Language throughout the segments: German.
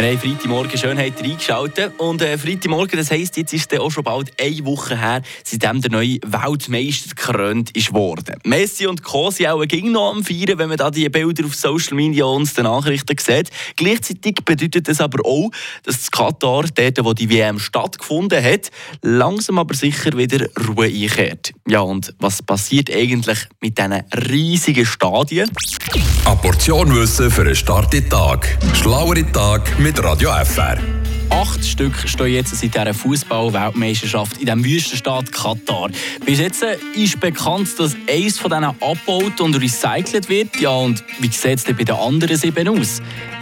Wir haben Freitagmorgen Schönheit reingeschaltet. Und äh, Freitagmorgen, das heisst, jetzt ist es auch schon bald eine Woche her, seitdem der neue Weltmeister gekrönt ist worden. Messi und Co. sind auch ging noch am Feiern, wenn man da die Bilder auf Social Media und den Nachrichten sieht. Gleichzeitig bedeutet das aber auch, dass das Katar, dort wo die WM stattgefunden hat, langsam aber sicher wieder Ruhe einkehrt. Ja, und was passiert eigentlich mit diesen riesigen Stadien? Eine Portion Wissen für einen starken Tag. Schlauere Tag mit Radio FR. Acht Stück stehen jetzt seit dieser Fußball-Weltmeisterschaft in dem Wüstenstaat Katar. Bis jetzt ist bekannt, dass eins von diesen abgebaut und recycelt wird. Ja, und wie sieht es denn bei den anderen sieben aus?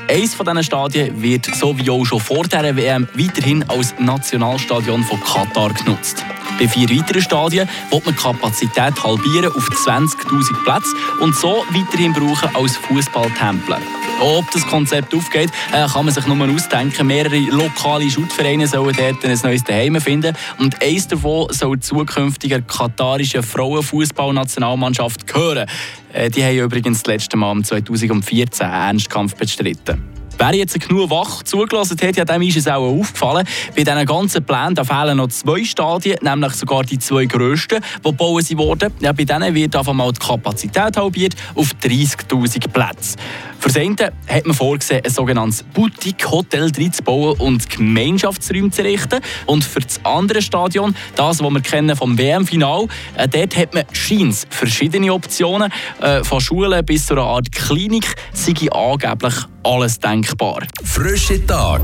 Eines von diesen Stadien wird, so wie auch schon vor der WM, weiterhin als Nationalstadion von Katar genutzt. Bei vier weiteren Stadien wird man die Kapazität halbieren auf 20.000 Plätze und so weiterhin brauchen als Fußballtempel. Ob das Konzept aufgeht, äh, kann man sich nur ausdenken. Mehrere lokale Schuttvereine sollen dort ein neues Zuhause finden. Und eins davon soll zukünftiger katarische Frauenfußballnationalmannschaft gehören. Äh, die haben übrigens das letzte Mal 2014 einen Ernstkampf bestritten. Wer jetzt genug wach zugelassen hat, ja, dem ist es auch aufgefallen. Bei diesen ganzen Plänen fehlen noch zwei Stadien, nämlich sogar die zwei grössten, die gebaut wurden. Ja, bei denen wird einfach mal die Kapazität halbiert auf 30.000 Plätze. Für das eine hat man vorgesehen, ein sogenanntes Boutique-Hotel bauen und Gemeinschaftsräume zu errichten. Und für das andere Stadion, das, was wir kennen vom WM-Final, äh, dort hat man Scheins verschiedene Optionen. Äh, von Schulen bis zu einer Art Klinik sei angeblich alles denkbar. Frische Tag,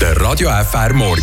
der Radio FR Morgen.